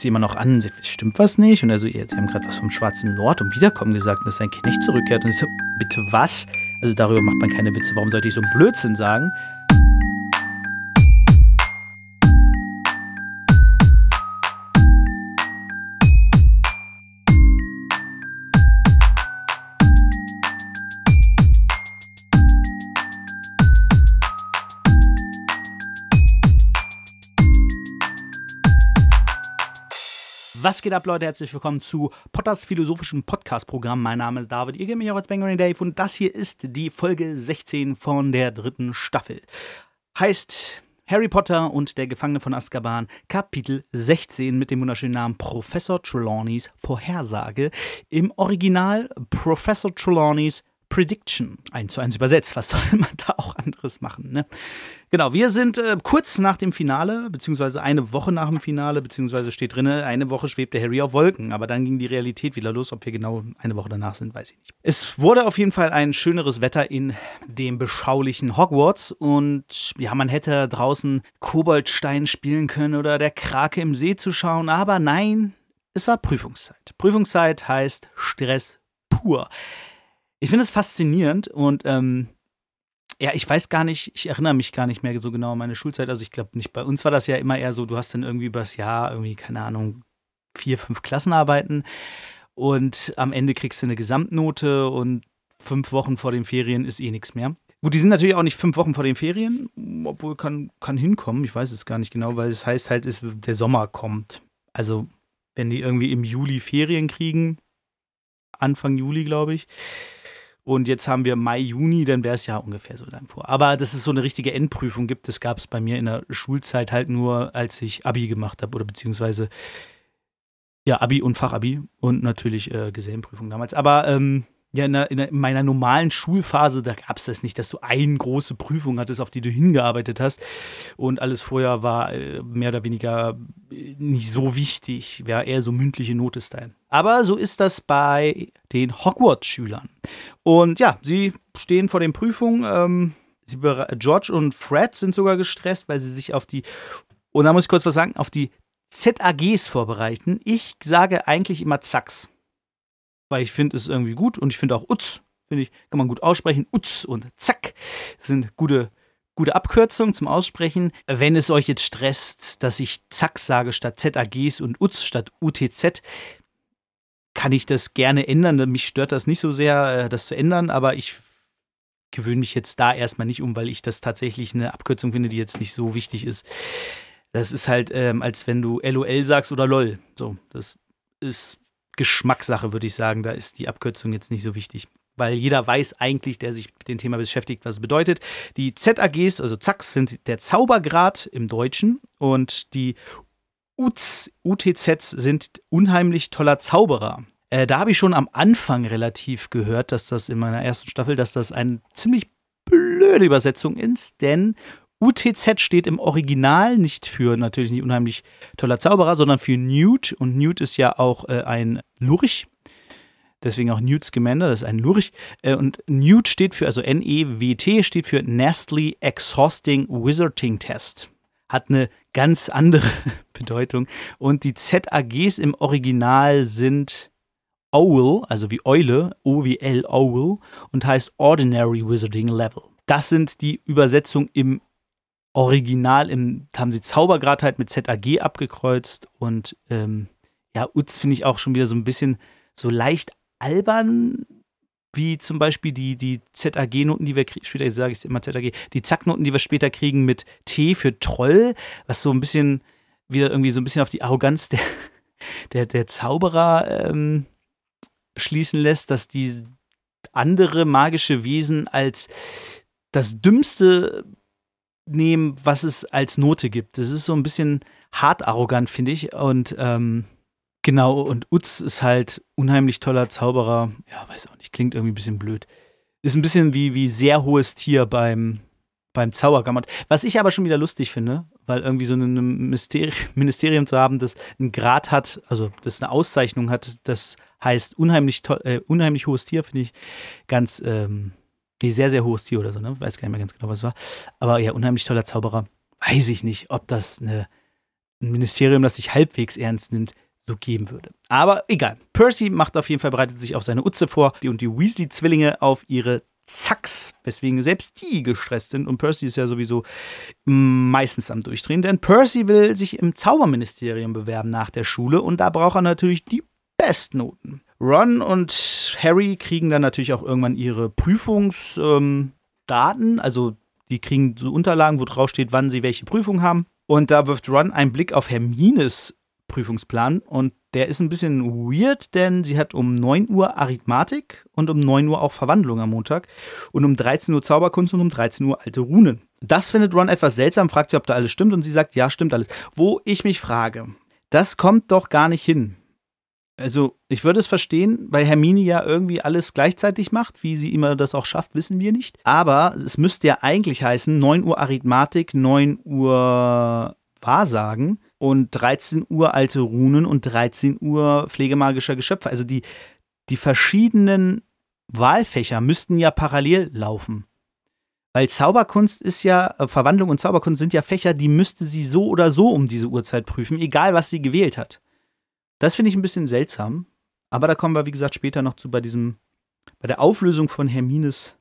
sie immer noch an, stimmt was nicht? Und er so, sie haben gerade was vom schwarzen Lord und Wiederkommen gesagt, dass sein Knecht zurückkehrt. Und ich so, bitte was? Also darüber macht man keine Witze, warum sollte ich so einen Blödsinn sagen? Geht ab, Leute? Herzlich willkommen zu Potters philosophischem Podcast-Programm. Mein Name ist David, ihr gebt mich auch als Bangering Dave und das hier ist die Folge 16 von der dritten Staffel. Heißt Harry Potter und der Gefangene von Azkaban, Kapitel 16 mit dem wunderschönen Namen Professor Trelawneys Vorhersage. Im Original Professor Trelawneys Prediction. Eins zu eins übersetzt. Was soll man da auch anderes machen? Ne? Genau, wir sind äh, kurz nach dem Finale, beziehungsweise eine Woche nach dem Finale, beziehungsweise steht drin, eine Woche schwebte Harry auf Wolken. Aber dann ging die Realität wieder los. Ob wir genau eine Woche danach sind, weiß ich nicht. Es wurde auf jeden Fall ein schöneres Wetter in dem beschaulichen Hogwarts. Und ja, man hätte draußen Koboldstein spielen können oder der Krake im See zu schauen. Aber nein, es war Prüfungszeit. Prüfungszeit heißt Stress pur. Ich finde es faszinierend und ähm, ja, ich weiß gar nicht, ich erinnere mich gar nicht mehr so genau an meine Schulzeit. Also ich glaube nicht, bei uns war das ja immer eher so, du hast dann irgendwie übers Jahr irgendwie, keine Ahnung, vier, fünf Klassenarbeiten und am Ende kriegst du eine Gesamtnote und fünf Wochen vor den Ferien ist eh nichts mehr. Gut, die sind natürlich auch nicht fünf Wochen vor den Ferien, obwohl kann, kann hinkommen, ich weiß es gar nicht genau, weil es heißt halt, es, der Sommer kommt. Also wenn die irgendwie im Juli Ferien kriegen, Anfang Juli, glaube ich, und jetzt haben wir Mai, Juni, dann wäre es ja ungefähr so lang vor. Aber dass es so eine richtige Endprüfung gibt, das gab es bei mir in der Schulzeit halt nur, als ich Abi gemacht habe oder beziehungsweise ja, Abi und Fachabi und natürlich äh, Gesellenprüfung damals. Aber ähm, ja, in, der, in, meiner normalen Schulphase, da gab es das nicht, dass du eine große Prüfung hattest, auf die du hingearbeitet hast. Und alles vorher war äh, mehr oder weniger äh, nicht so wichtig, wäre eher so mündliche Note-Style. Aber so ist das bei den Hogwarts-Schülern. Und ja, sie stehen vor den Prüfungen. Ähm, sie, George und Fred sind sogar gestresst, weil sie sich auf die, und da muss ich kurz was sagen, auf die ZAGs vorbereiten. Ich sage eigentlich immer Zacks weil ich finde es irgendwie gut und ich finde auch Utz, finde ich, kann man gut aussprechen. Utz und Zack sind gute, gute Abkürzungen zum Aussprechen. Wenn es euch jetzt stresst, dass ich Zack sage statt ZAGs und Utz statt UTZ, kann ich das gerne ändern. Mich stört das nicht so sehr, äh, das zu ändern, aber ich gewöhne mich jetzt da erstmal nicht um, weil ich das tatsächlich eine Abkürzung finde, die jetzt nicht so wichtig ist. Das ist halt, ähm, als wenn du LOL sagst oder LOL. So, das ist Geschmackssache, würde ich sagen. Da ist die Abkürzung jetzt nicht so wichtig. Weil jeder weiß eigentlich, der sich mit dem Thema beschäftigt, was es bedeutet. Die ZAGs, also ZACs, sind der Zaubergrad im Deutschen und die UTZ, UTZs sind unheimlich toller Zauberer. Äh, da habe ich schon am Anfang relativ gehört, dass das in meiner ersten Staffel, dass das eine ziemlich blöde Übersetzung ist, denn UTZ steht im Original nicht für natürlich nicht unheimlich toller Zauberer, sondern für Newt. Und Newt ist ja auch äh, ein Lurch. Deswegen auch Newt Scamander, das ist ein Lurch. Äh, und Newt steht für, also N-E-W-T, steht für Nastly Exhausting Wizarding Test. Hat eine ganz andere Bedeutung. Und die ZAGs im Original sind Owl, also wie Eule, O wie L, Owl, und heißt Ordinary Wizarding Level. Das sind die Übersetzungen im Original im, haben sie Zaubergrad halt mit ZAG abgekreuzt und ähm, ja, Utz finde ich auch schon wieder so ein bisschen so leicht albern, wie zum Beispiel die, die ZAG-Noten, die wir kriegen, später sage ich immer ZAG, die Zack-Noten, die wir später kriegen mit T für Troll, was so ein bisschen wieder irgendwie so ein bisschen auf die Arroganz der, der, der Zauberer ähm, schließen lässt, dass die andere magische Wesen als das Dümmste nehmen, was es als Note gibt. Das ist so ein bisschen hart arrogant, finde ich. Und ähm, genau, und Utz ist halt unheimlich toller Zauberer. Ja, weiß auch nicht, klingt irgendwie ein bisschen blöd. Ist ein bisschen wie, wie sehr hohes Tier beim, beim Zauberkammern. Was ich aber schon wieder lustig finde, weil irgendwie so ein Ministerium zu haben, das einen Grad hat, also das eine Auszeichnung hat, das heißt unheimlich, äh, unheimlich hohes Tier, finde ich ganz ähm, Nee, sehr, sehr hohes Tier oder so, ne? Weiß gar nicht mehr ganz genau, was es war. Aber ja, unheimlich toller Zauberer. Weiß ich nicht, ob das eine ein Ministerium, das sich halbwegs ernst nimmt, so geben würde. Aber egal. Percy macht auf jeden Fall, bereitet sich auf seine Utze vor und die Weasley-Zwillinge auf ihre Zacks, weswegen selbst die gestresst sind. Und Percy ist ja sowieso meistens am Durchdrehen, denn Percy will sich im Zauberministerium bewerben nach der Schule und da braucht er natürlich die Bestnoten. Ron und Harry kriegen dann natürlich auch irgendwann ihre Prüfungsdaten, ähm, also die kriegen so Unterlagen, wo drauf steht, wann sie welche Prüfung haben. Und da wirft Ron einen Blick auf Hermines Prüfungsplan und der ist ein bisschen weird, denn sie hat um 9 Uhr Arithmatik und um 9 Uhr auch Verwandlung am Montag und um 13 Uhr Zauberkunst und um 13 Uhr alte Runen. Das findet Ron etwas seltsam, fragt sie, ob da alles stimmt und sie sagt, ja, stimmt alles. Wo ich mich frage, das kommt doch gar nicht hin. Also, ich würde es verstehen, weil Hermine ja irgendwie alles gleichzeitig macht. Wie sie immer das auch schafft, wissen wir nicht. Aber es müsste ja eigentlich heißen: 9 Uhr Arithmatik, 9 Uhr Wahrsagen und 13 Uhr alte Runen und 13 Uhr pflegemagischer Geschöpfe. Also die, die verschiedenen Wahlfächer müssten ja parallel laufen. Weil Zauberkunst ist ja, äh, Verwandlung und Zauberkunst sind ja Fächer, die müsste sie so oder so um diese Uhrzeit prüfen, egal was sie gewählt hat. Das finde ich ein bisschen seltsam. Aber da kommen wir, wie gesagt, später noch zu bei diesem, bei der Auflösung von Hermines,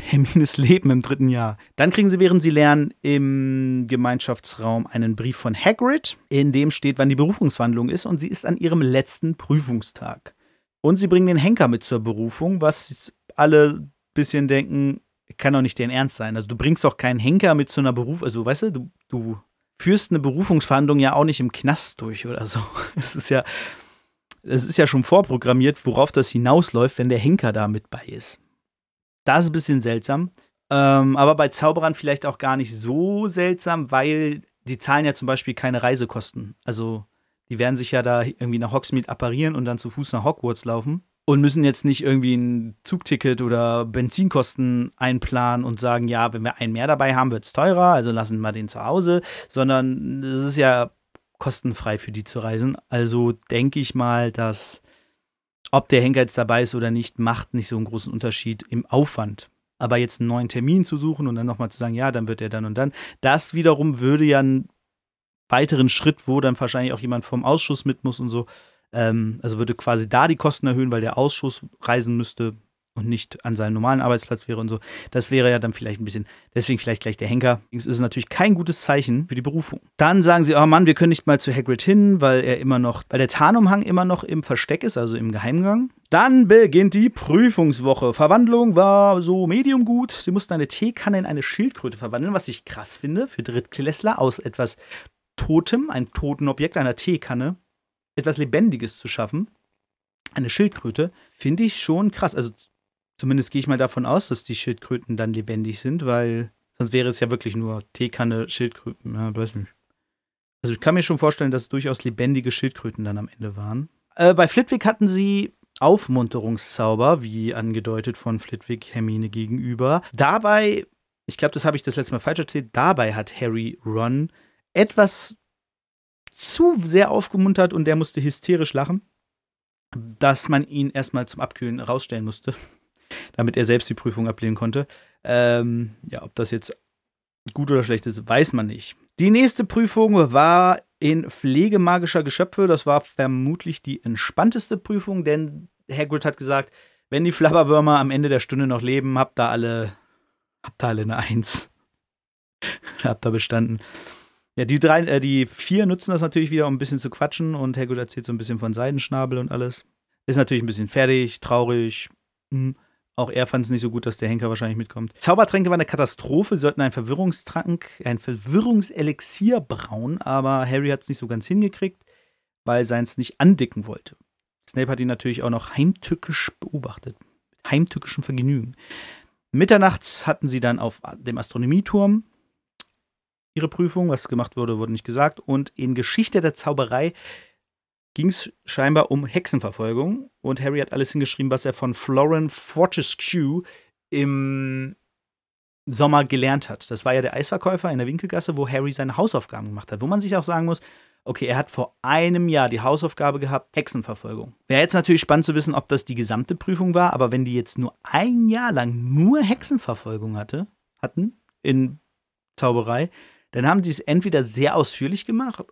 Hermines Leben im dritten Jahr. Dann kriegen sie, während sie lernen, im Gemeinschaftsraum einen Brief von Hagrid, in dem steht, wann die Berufungswandlung ist und sie ist an ihrem letzten Prüfungstag. Und sie bringen den Henker mit zur Berufung, was alle ein bisschen denken, kann doch nicht deren Ernst sein. Also du bringst doch keinen Henker mit zu einer Beruf, also weißt du, du, du führst eine Berufungsverhandlung ja auch nicht im Knast durch oder so. Es ist ja, es ist ja schon vorprogrammiert, worauf das hinausläuft, wenn der Henker da mit bei ist. Das ist ein bisschen seltsam. Ähm, aber bei Zauberern vielleicht auch gar nicht so seltsam, weil die zahlen ja zum Beispiel keine Reisekosten. Also die werden sich ja da irgendwie nach Hogsmeade apparieren und dann zu Fuß nach Hogwarts laufen und müssen jetzt nicht irgendwie ein Zugticket oder Benzinkosten einplanen und sagen, ja, wenn wir einen mehr dabei haben, wird es teurer, also lassen wir den zu Hause, sondern es ist ja kostenfrei für die zu reisen. Also denke ich mal, dass ob der Henker jetzt dabei ist oder nicht, macht nicht so einen großen Unterschied im Aufwand. Aber jetzt einen neuen Termin zu suchen und dann nochmal zu sagen, ja, dann wird er dann und dann, das wiederum würde ja einen weiteren Schritt, wo dann wahrscheinlich auch jemand vom Ausschuss mit muss und so, ähm, also würde quasi da die Kosten erhöhen, weil der Ausschuss reisen müsste und nicht an seinem normalen Arbeitsplatz wäre und so. Das wäre ja dann vielleicht ein bisschen, deswegen vielleicht gleich der Henker. Das ist natürlich kein gutes Zeichen für die Berufung. Dann sagen sie, oh Mann, wir können nicht mal zu Hagrid hin, weil er immer noch, weil der Tarnumhang immer noch im Versteck ist, also im Geheimgang. Dann beginnt die Prüfungswoche. Verwandlung war so medium gut. Sie mussten eine Teekanne in eine Schildkröte verwandeln, was ich krass finde für Drittklässler aus etwas Totem, einem toten Objekt, einer Teekanne etwas Lebendiges zu schaffen, eine Schildkröte, finde ich schon krass. Also zumindest gehe ich mal davon aus, dass die Schildkröten dann lebendig sind, weil sonst wäre es ja wirklich nur Teekanne, Schildkröten, ja, weiß nicht. Also ich kann mir schon vorstellen, dass es durchaus lebendige Schildkröten dann am Ende waren. Äh, bei Flitwick hatten sie Aufmunterungszauber, wie angedeutet von Flitwick Hermine gegenüber. Dabei, ich glaube, das habe ich das letzte Mal falsch erzählt, dabei hat Harry Ron etwas zu sehr aufgemuntert und der musste hysterisch lachen, dass man ihn erstmal zum Abkühlen rausstellen musste, damit er selbst die Prüfung ablehnen konnte. Ähm, ja, ob das jetzt gut oder schlecht ist, weiß man nicht. Die nächste Prüfung war in Pflege magischer Geschöpfe. Das war vermutlich die entspannteste Prüfung, denn Hagrid hat gesagt, wenn die Flabberwürmer am Ende der Stunde noch leben, habt da alle, habt da alle eine Eins. habt da bestanden. Ja, die drei, äh, die vier nutzen das natürlich wieder, um ein bisschen zu quatschen und Hagrid erzählt so ein bisschen von Seidenschnabel und alles. Ist natürlich ein bisschen fertig, traurig. Hm. Auch er fand es nicht so gut, dass der Henker wahrscheinlich mitkommt. Zaubertränke war eine Katastrophe. Sollten einen Verwirrungstrank, ein Verwirrungselixier brauen, aber Harry hat es nicht so ganz hingekriegt, weil seins nicht andicken wollte. Snape hat ihn natürlich auch noch heimtückisch beobachtet. Mit heimtückischem Vergnügen. Mitternachts hatten sie dann auf dem Astronomieturm ihre Prüfung. Was gemacht wurde, wurde nicht gesagt. Und in Geschichte der Zauberei ging es scheinbar um Hexenverfolgung. Und Harry hat alles hingeschrieben, was er von Florence Fortescue im Sommer gelernt hat. Das war ja der Eisverkäufer in der Winkelgasse, wo Harry seine Hausaufgaben gemacht hat. Wo man sich auch sagen muss, okay, er hat vor einem Jahr die Hausaufgabe gehabt, Hexenverfolgung. Wäre jetzt natürlich spannend zu wissen, ob das die gesamte Prüfung war, aber wenn die jetzt nur ein Jahr lang nur Hexenverfolgung hatte, hatten in Zauberei, dann haben die es entweder sehr ausführlich gemacht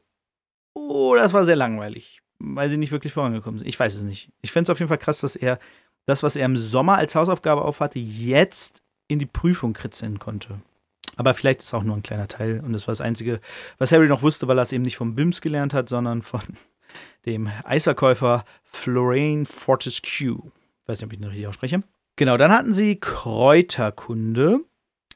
oder es war sehr langweilig, weil sie nicht wirklich vorangekommen sind. Ich weiß es nicht. Ich finde es auf jeden Fall krass, dass er das, was er im Sommer als Hausaufgabe aufhatte, jetzt in die Prüfung kritzeln konnte. Aber vielleicht ist auch nur ein kleiner Teil und das war das Einzige, was Harry noch wusste, weil er es eben nicht vom BIMS gelernt hat, sondern von dem Eisverkäufer Florane Fortescue. Ich weiß nicht, ob ich ihn richtig ausspreche. Genau, dann hatten sie Kräuterkunde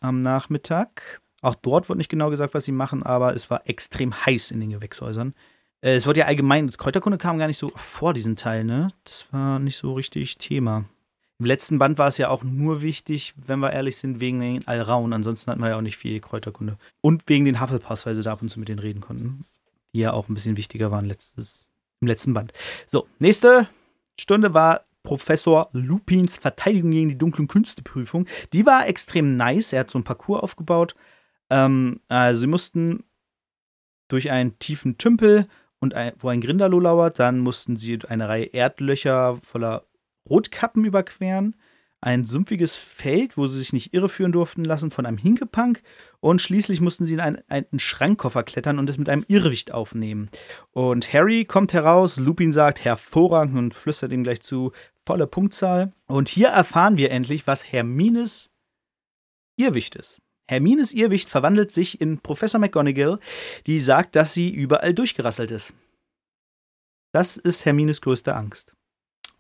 am Nachmittag. Auch dort wurde nicht genau gesagt, was sie machen, aber es war extrem heiß in den Gewächshäusern. Äh, es wurde ja allgemein, Kräuterkunde kam gar nicht so vor diesen Teil, ne? Das war nicht so richtig Thema. Im letzten Band war es ja auch nur wichtig, wenn wir ehrlich sind, wegen den Alraun. Ansonsten hatten wir ja auch nicht viel Kräuterkunde. Und wegen den Hufflepuffs, weil sie da ab und zu mit denen reden konnten. Die ja auch ein bisschen wichtiger waren letztes, im letzten Band. So, nächste Stunde war Professor Lupins Verteidigung gegen die dunklen Künste Prüfung. Die war extrem nice. Er hat so ein Parcours aufgebaut. Ähm, also sie mussten durch einen tiefen Tümpel und ein, wo ein Grinderloh lauert, dann mussten sie eine Reihe Erdlöcher voller Rotkappen überqueren, ein sumpfiges Feld, wo sie sich nicht irreführen durften lassen von einem Hinkepunk und schließlich mussten sie in einen, einen Schrankkoffer klettern und es mit einem Irrwicht aufnehmen. Und Harry kommt heraus, Lupin sagt hervorragend und flüstert ihm gleich zu, volle Punktzahl. Und hier erfahren wir endlich, was Hermines Irrwicht ist. Hermines Irrwicht verwandelt sich in Professor McGonagall, die sagt, dass sie überall durchgerasselt ist. Das ist Hermines größte Angst.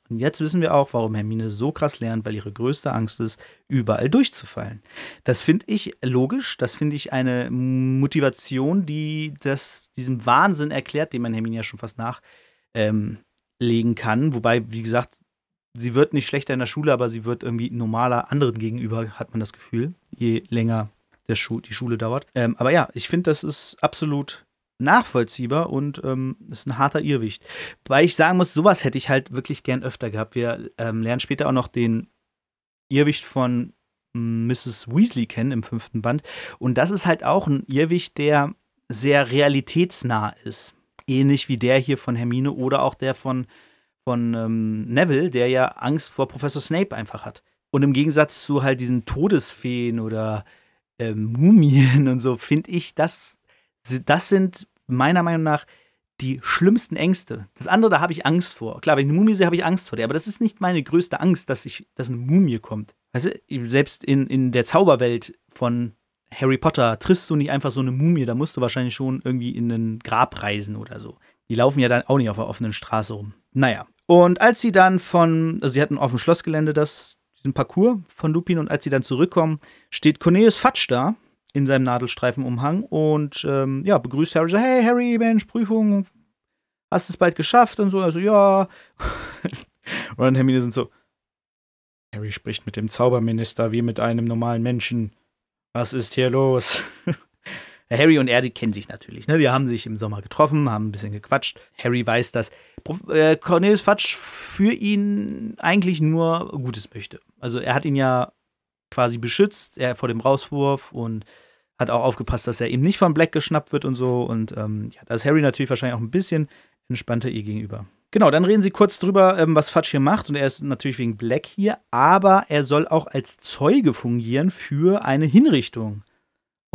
Und jetzt wissen wir auch, warum Hermine so krass lernt, weil ihre größte Angst ist, überall durchzufallen. Das finde ich logisch, das finde ich eine Motivation, die das, diesen Wahnsinn erklärt, den man Hermine ja schon fast nachlegen ähm, kann. Wobei, wie gesagt, sie wird nicht schlechter in der Schule, aber sie wird irgendwie normaler anderen gegenüber, hat man das Gefühl, je länger der Schu die Schule dauert. Ähm, aber ja, ich finde, das ist absolut nachvollziehbar und ähm, ist ein harter Irrwicht. Weil ich sagen muss, sowas hätte ich halt wirklich gern öfter gehabt. Wir ähm, lernen später auch noch den Irrwicht von Mrs. Weasley kennen im fünften Band. Und das ist halt auch ein Irrwicht, der sehr realitätsnah ist. Ähnlich wie der hier von Hermine oder auch der von, von ähm, Neville, der ja Angst vor Professor Snape einfach hat. Und im Gegensatz zu halt diesen Todesfeen oder ähm, Mumien und so, finde ich, das, das sind meiner Meinung nach die schlimmsten Ängste. Das andere, da habe ich Angst vor. Klar, wenn ich eine Mumie sehe, habe ich Angst vor der, aber das ist nicht meine größte Angst, dass, ich, dass eine Mumie kommt. Weißt du, selbst in, in der Zauberwelt von Harry Potter triffst du nicht einfach so eine Mumie, da musst du wahrscheinlich schon irgendwie in ein Grab reisen oder so. Die laufen ja dann auch nicht auf der offenen Straße rum. Naja. Und als sie dann von, also sie hatten auf dem Schlossgelände das diesen Parcours von Lupin und als sie dann zurückkommen, steht Cornelius Fatsch da in seinem Nadelstreifenumhang und ähm, ja, begrüßt Harry so, hey Harry, Mensch, Prüfung, hast du es bald geschafft und so, also ja. und dann Hermine sind so, Harry spricht mit dem Zauberminister wie mit einem normalen Menschen. Was ist hier los? Harry und er, die kennen sich natürlich. Ne? Die haben sich im Sommer getroffen, haben ein bisschen gequatscht. Harry weiß, dass äh, Cornelius Fatsch für ihn eigentlich nur Gutes möchte. Also er hat ihn ja quasi beschützt, er vor dem Rauswurf und hat auch aufgepasst, dass er eben nicht von Black geschnappt wird und so. Und ähm, ja, da ist Harry natürlich wahrscheinlich auch ein bisschen entspannter ihr gegenüber. Genau, dann reden sie kurz drüber, ähm, was Fatsch hier macht. Und er ist natürlich wegen Black hier, aber er soll auch als Zeuge fungieren für eine Hinrichtung.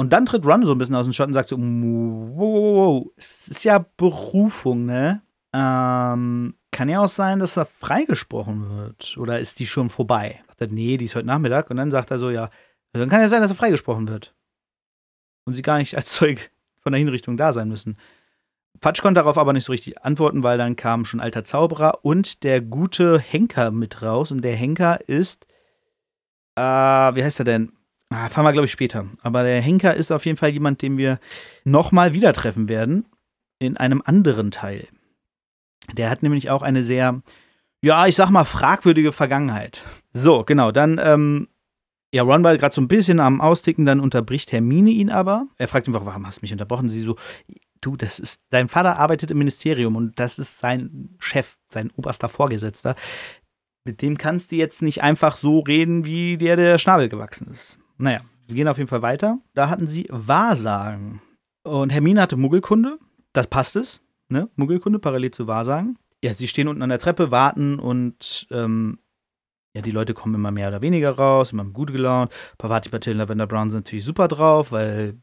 Und dann tritt Ron so ein bisschen aus dem Schatten und sagt so, wow, wow, wow, es ist ja Berufung, ne? Ähm, kann ja auch sein, dass er freigesprochen wird. Oder ist die schon vorbei? Sagt er, nee, die ist heute Nachmittag. Und dann sagt er so, ja, dann kann ja sein, dass er freigesprochen wird. Und sie gar nicht als Zeug von der Hinrichtung da sein müssen. Fatsch konnte darauf aber nicht so richtig antworten, weil dann kam schon alter Zauberer und der gute Henker mit raus. Und der Henker ist, äh, wie heißt er denn? Ah, fahren wir, glaube ich, später. Aber der Henker ist auf jeden Fall jemand, den wir nochmal wieder treffen werden. In einem anderen Teil. Der hat nämlich auch eine sehr, ja, ich sag mal, fragwürdige Vergangenheit. So, genau, dann, ähm, ja, Ron war gerade so ein bisschen am Austicken, dann unterbricht Hermine ihn aber. Er fragt ihn, warum hast du mich unterbrochen? Sie so, du, das ist, dein Vater arbeitet im Ministerium und das ist sein Chef, sein oberster Vorgesetzter. Mit dem kannst du jetzt nicht einfach so reden, wie der der Schnabel gewachsen ist. Naja, wir gehen auf jeden Fall weiter. Da hatten sie Wahrsagen. Und Hermine hatte Muggelkunde. Das passt es. Ne? Muggelkunde parallel zu Wahrsagen. Ja, sie stehen unten an der Treppe, warten und ähm, ja, die Leute kommen immer mehr oder weniger raus, immer gut gelaunt. Pavati Patil und Lavender Brown sind natürlich super drauf, weil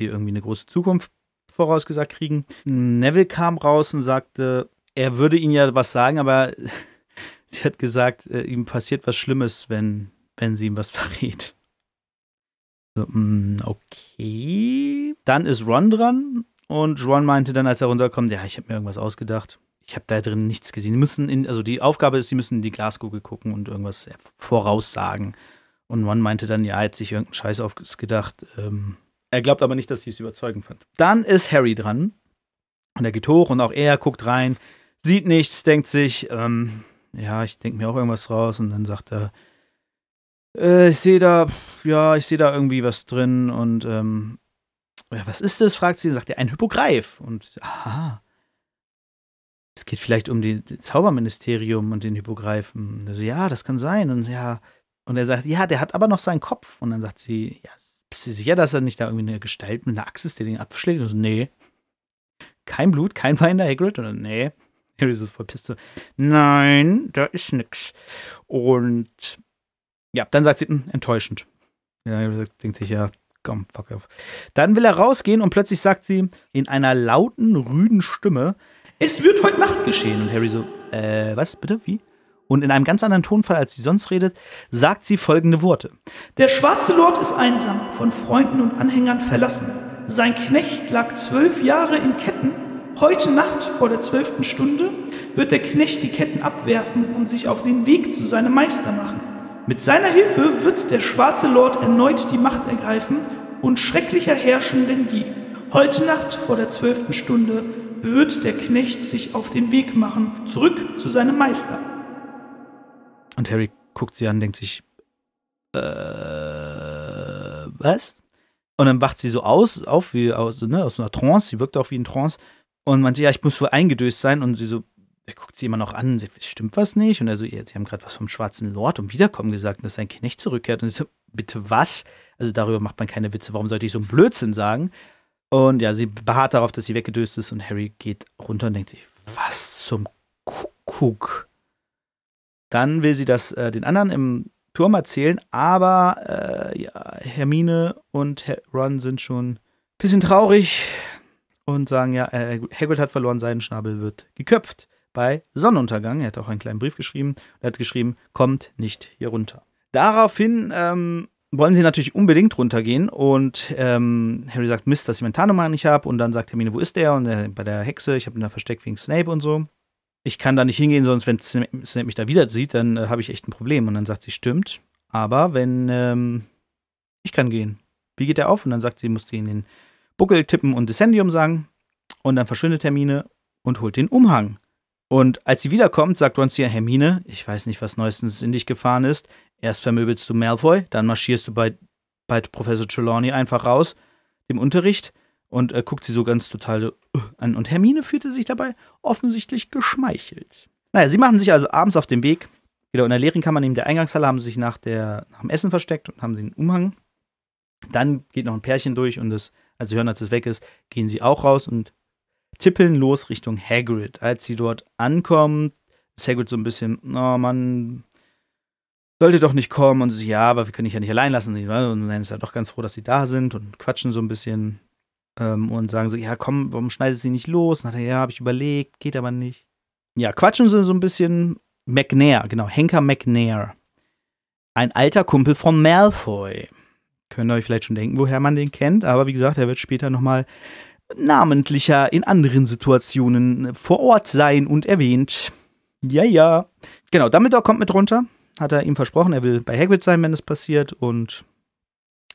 die irgendwie eine große Zukunft vorausgesagt kriegen. Neville kam raus und sagte, er würde ihnen ja was sagen, aber sie hat gesagt, äh, ihm passiert was Schlimmes, wenn, wenn sie ihm was verrät. Mh, okay. Dann ist Ron dran und Ron meinte dann, als er runterkommt, ja, ich habe mir irgendwas ausgedacht. Ich habe da drin nichts gesehen. Die müssen in, also die Aufgabe ist, sie müssen in die Glaskugel gucken und irgendwas voraussagen. Und Ron meinte dann, ja, er hat sich irgendeinen Scheiß ausgedacht. Ähm, er glaubt aber nicht, dass sie es überzeugend fand. Dann ist Harry dran. Und er geht hoch und auch er guckt rein, sieht nichts, denkt sich, ähm, ja, ich denke mir auch irgendwas raus. Und dann sagt er, äh, ich sehe da, ja, ich sehe da irgendwie was drin. Und ähm, ja, was ist das? fragt sie und sagt er, ein Hypogreif. Und aha, es geht vielleicht um das Zauberministerium und den Hypogreifen. Also, ja, das kann sein. Und ja, und er sagt, ja, der hat aber noch seinen Kopf. Und dann sagt sie, ja, bist du sicher, dass er nicht da irgendwie eine Gestalt mit einer Axt ist, der den abschlägt? Und so, nee. Kein Blut, kein Wein der Hagrid? Und nee. Harry so voll Piste. Nein, da ist nix. Und ja, dann sagt sie, hm, enttäuschend. Ja, denkt sich, ja, komm, fuck off. Dann will er rausgehen und plötzlich sagt sie in einer lauten, rüden Stimme, es wird heute Nacht geschehen. Und Harry so, äh, was, bitte, wie? Und in einem ganz anderen Tonfall, als sie sonst redet, sagt sie folgende Worte. Der schwarze Lord ist einsam, von Freunden und Anhängern verlassen. Sein Knecht lag zwölf Jahre in Ketten. Heute Nacht vor der zwölften Stunde wird der Knecht die Ketten abwerfen und sich auf den Weg zu seinem Meister machen. Mit seiner Hilfe wird der schwarze Lord erneut die Macht ergreifen und schrecklicher herrschen denn je. Heute Nacht vor der zwölften Stunde wird der Knecht sich auf den Weg machen, zurück zu seinem Meister. Und Harry guckt sie an, denkt sich, äh, was? Und dann wacht sie so aus, auf wie aus, ne, aus einer Trance, sie wirkt auch wie ein Trance und meinte, ja, ich muss wohl eingedöst sein und sie so, er guckt sie immer noch an, sie, stimmt was nicht? Und er so, sie haben gerade was vom schwarzen Lord und Wiederkommen gesagt, dass sein Knecht zurückkehrt und ich so, bitte was? Also darüber macht man keine Witze, warum sollte ich so einen Blödsinn sagen? Und ja, sie beharrt darauf, dass sie weggedöst ist und Harry geht runter und denkt sich, was zum Kuckuck? Dann will sie das äh, den anderen im Turm erzählen, aber äh, ja, Hermine und Ron sind schon ein bisschen traurig und sagen, ja, äh, Hagrid hat verloren, sein Schnabel wird geköpft bei Sonnenuntergang. Er hat auch einen kleinen Brief geschrieben. Er hat geschrieben, kommt nicht hier runter. Daraufhin ähm, wollen sie natürlich unbedingt runtergehen und ähm, Harry sagt, Mist, dass ich meine Tarnnummer nicht habe und dann sagt Hermine, wo ist der? Und äh, bei der Hexe, ich habe ihn da versteckt wegen Snape und so. Ich kann da nicht hingehen, sonst wenn Snape mich da wieder sieht, dann äh, habe ich echt ein Problem. Und dann sagt sie, stimmt, aber wenn ähm, ich kann gehen. Wie geht der auf? Und dann sagt sie, musst du in den Buckel tippen und Descendium sagen. Und dann verschwindet Hermine und holt den Umhang. Und als sie wiederkommt, sagt Ron zu ihr, Hermine, ich weiß nicht, was neuestens in dich gefahren ist. Erst vermöbelst du Malfoy, dann marschierst du bei, bei Professor Trelawney einfach raus, dem Unterricht, und äh, guckt sie so ganz total so an. Und Hermine fühlte sich dabei offensichtlich geschmeichelt. Naja, sie machen sich also abends auf den Weg. Wieder in der leeren Kammer neben der Eingangshalle haben sie sich nach, der, nach dem Essen versteckt und haben den Umhang. Dann geht noch ein Pärchen durch und das, als sie hören, dass es weg ist, gehen sie auch raus und tippeln los Richtung Hagrid. Als sie dort ankommen, ist Hagrid so ein bisschen, oh Mann, sollte doch nicht kommen. Und sie, ja, aber wir können dich ja nicht allein lassen. Und dann ist er doch ganz froh, dass sie da sind und quatschen so ein bisschen ähm, und sagen so, ja, komm, warum schneidet sie nicht los? Und er, ja, habe ich überlegt, geht aber nicht. Ja, quatschen sie so ein bisschen. McNair, genau, Henker McNair. Ein alter Kumpel von Malfoy. Könnt ihr euch vielleicht schon denken, woher man den kennt, aber wie gesagt, er wird später nochmal namentlicher in anderen Situationen vor Ort sein und erwähnt. Ja, ja. Genau, Dumbledore kommt mit runter. Hat er ihm versprochen, er will bei Hagrid sein, wenn es passiert. Und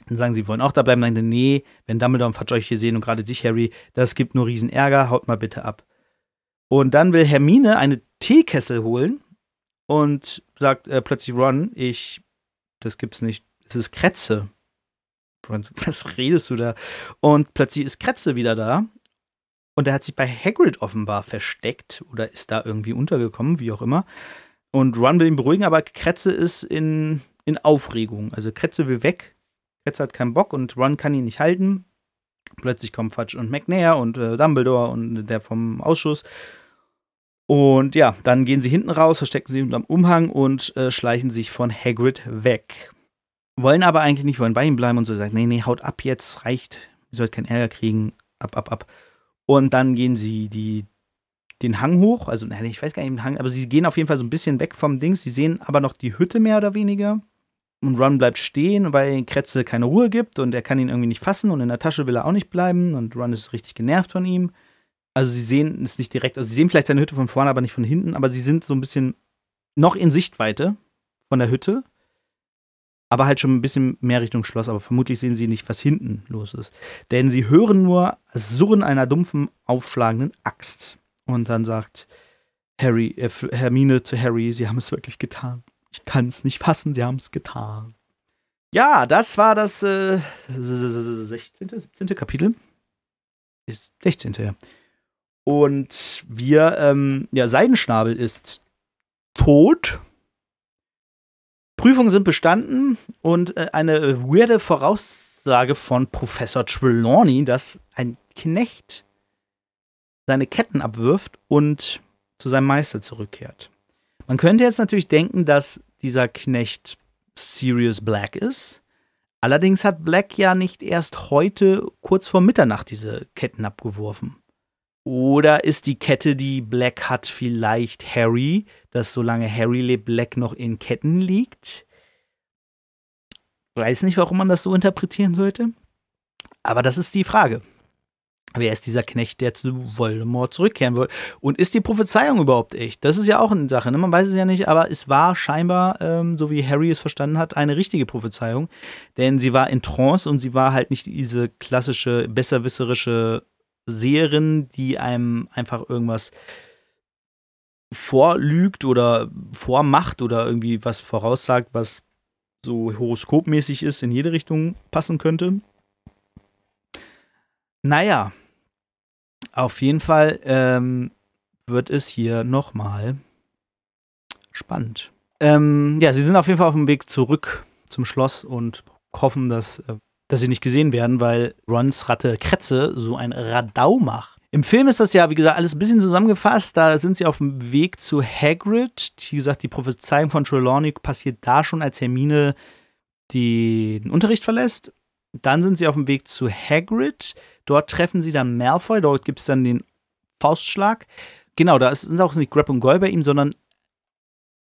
dann sagen sie, wollen auch da bleiben. Nein, nee, wenn Dumbledore und Fatsch euch hier sehen und gerade dich, Harry, das gibt nur riesen Ärger, haut mal bitte ab. Und dann will Hermine eine Teekessel holen und sagt äh, plötzlich Ron, ich, das gibt's nicht, es ist Kretze. Was redest du da? Und plötzlich ist Kretze wieder da. Und er hat sich bei Hagrid offenbar versteckt oder ist da irgendwie untergekommen, wie auch immer. Und Ron will ihn beruhigen, aber Kretze ist in, in Aufregung. Also Kretze will weg. Kretze hat keinen Bock und Ron kann ihn nicht halten. Plötzlich kommen Fudge und McNair und äh, Dumbledore und der vom Ausschuss. Und ja, dann gehen sie hinten raus, verstecken sie unterm Umhang und äh, schleichen sich von Hagrid weg wollen aber eigentlich nicht, wollen bei ihm bleiben und so sagen, nee, nee, haut ab jetzt, reicht, ihr sollt keinen Ärger kriegen, ab, ab, ab. Und dann gehen sie die, den Hang hoch, also ich weiß gar nicht den Hang, aber sie gehen auf jeden Fall so ein bisschen weg vom Dings. Sie sehen aber noch die Hütte mehr oder weniger. Und Ron bleibt stehen, weil Kretze keine Ruhe gibt und er kann ihn irgendwie nicht fassen und in der Tasche will er auch nicht bleiben und Ron ist richtig genervt von ihm. Also sie sehen es nicht direkt, also sie sehen vielleicht seine Hütte von vorne, aber nicht von hinten, aber sie sind so ein bisschen noch in Sichtweite von der Hütte, aber halt schon ein bisschen mehr Richtung Schloss, aber vermutlich sehen sie nicht, was hinten los ist. Denn sie hören nur das Surren einer dumpfen, aufschlagenden Axt. Und dann sagt Harry, äh, Hermine zu Harry, sie haben es wirklich getan. Ich kann es nicht fassen, sie haben es getan. Ja, das war das äh, 16., 17. Kapitel. Ist 16. ja. Und wir, ähm, ja, Seidenschnabel ist tot. Prüfungen sind bestanden und äh, eine weirde Voraussage von Professor Trelawney, dass ein Knecht seine Ketten abwirft und zu seinem Meister zurückkehrt. Man könnte jetzt natürlich denken, dass dieser Knecht Sirius Black ist. Allerdings hat Black ja nicht erst heute kurz vor Mitternacht diese Ketten abgeworfen. Oder ist die Kette, die Black hat, vielleicht Harry, dass solange Harry lebt, Black noch in Ketten liegt? Weiß nicht, warum man das so interpretieren sollte. Aber das ist die Frage. Wer ist dieser Knecht, der zu Voldemort zurückkehren will? Und ist die Prophezeiung überhaupt echt? Das ist ja auch eine Sache, ne? man weiß es ja nicht, aber es war scheinbar, ähm, so wie Harry es verstanden hat, eine richtige Prophezeiung. Denn sie war in Trance und sie war halt nicht diese klassische, besserwisserische Seherin, die einem einfach irgendwas vorlügt oder vormacht oder irgendwie was voraussagt, was so horoskopmäßig ist, in jede Richtung passen könnte. Naja, auf jeden Fall ähm, wird es hier nochmal spannend. Ähm, ja, sie sind auf jeden Fall auf dem Weg zurück zum Schloss und hoffen, dass äh, dass sie nicht gesehen werden, weil Rons Ratte Kretze so ein Radau macht. Im Film ist das ja, wie gesagt, alles ein bisschen zusammengefasst. Da sind sie auf dem Weg zu Hagrid. Wie gesagt, die Prophezeiung von Trelawney passiert da schon, als Hermine den Unterricht verlässt. Dann sind sie auf dem Weg zu Hagrid. Dort treffen sie dann Malfoy. Dort gibt es dann den Faustschlag. Genau, da ist, auch nicht Grab und Goyle bei ihm, sondern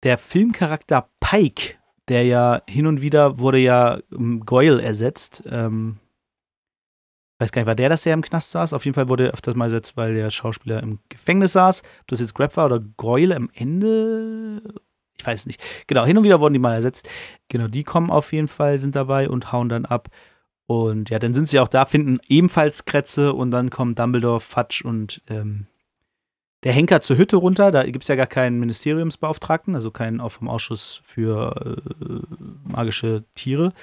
der Filmcharakter Pike der ja hin und wieder wurde ja um, Goyle ersetzt. Ähm, weiß gar nicht, war der das, der im Knast saß? Auf jeden Fall wurde er öfters mal ersetzt, weil der Schauspieler im Gefängnis saß. Ob das jetzt Grab war oder Goyle am Ende, ich weiß nicht. Genau, hin und wieder wurden die mal ersetzt. Genau, die kommen auf jeden Fall, sind dabei und hauen dann ab. Und ja, dann sind sie auch da, finden ebenfalls Kretze und dann kommen Dumbledore, Fatsch und ähm, der Henker zur Hütte runter. Da gibt es ja gar keinen Ministeriumsbeauftragten, also keinen auch vom Ausschuss für äh, magische Tiere.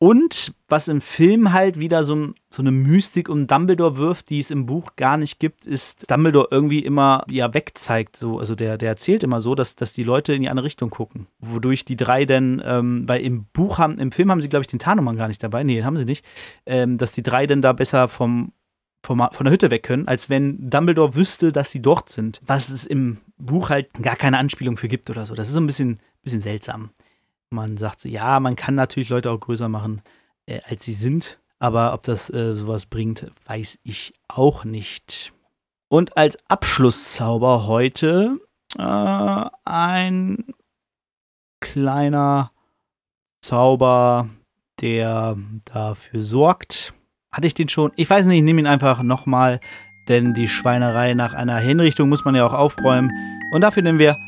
Und was im Film halt wieder so, so, eine Mystik um Dumbledore wirft, die es im Buch gar nicht gibt, ist Dumbledore irgendwie immer ja wegzeigt. So, also der, der erzählt immer so, dass, dass die Leute in die andere Richtung gucken. Wodurch die drei denn, ähm, weil im Buch haben, im Film haben sie, glaube ich, den Tarnummer gar nicht dabei. Nee, den haben sie nicht. Ähm, dass die drei denn da besser vom von der Hütte weg können, als wenn Dumbledore wüsste, dass sie dort sind. Was es im Buch halt gar keine Anspielung für gibt oder so. Das ist so ein bisschen, bisschen seltsam. Man sagt so, ja, man kann natürlich Leute auch größer machen, äh, als sie sind. Aber ob das äh, sowas bringt, weiß ich auch nicht. Und als Abschlusszauber heute äh, ein kleiner Zauber, der dafür sorgt, hatte ich den schon? Ich weiß nicht, ich nehme ihn einfach nochmal, denn die Schweinerei nach einer Hinrichtung muss man ja auch aufräumen. Und dafür nehmen wir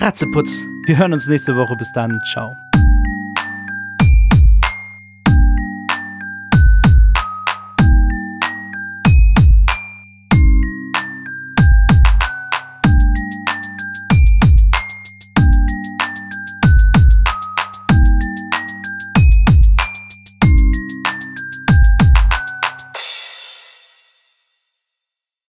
Ratzeputz. Wir hören uns nächste Woche. Bis dann. Ciao.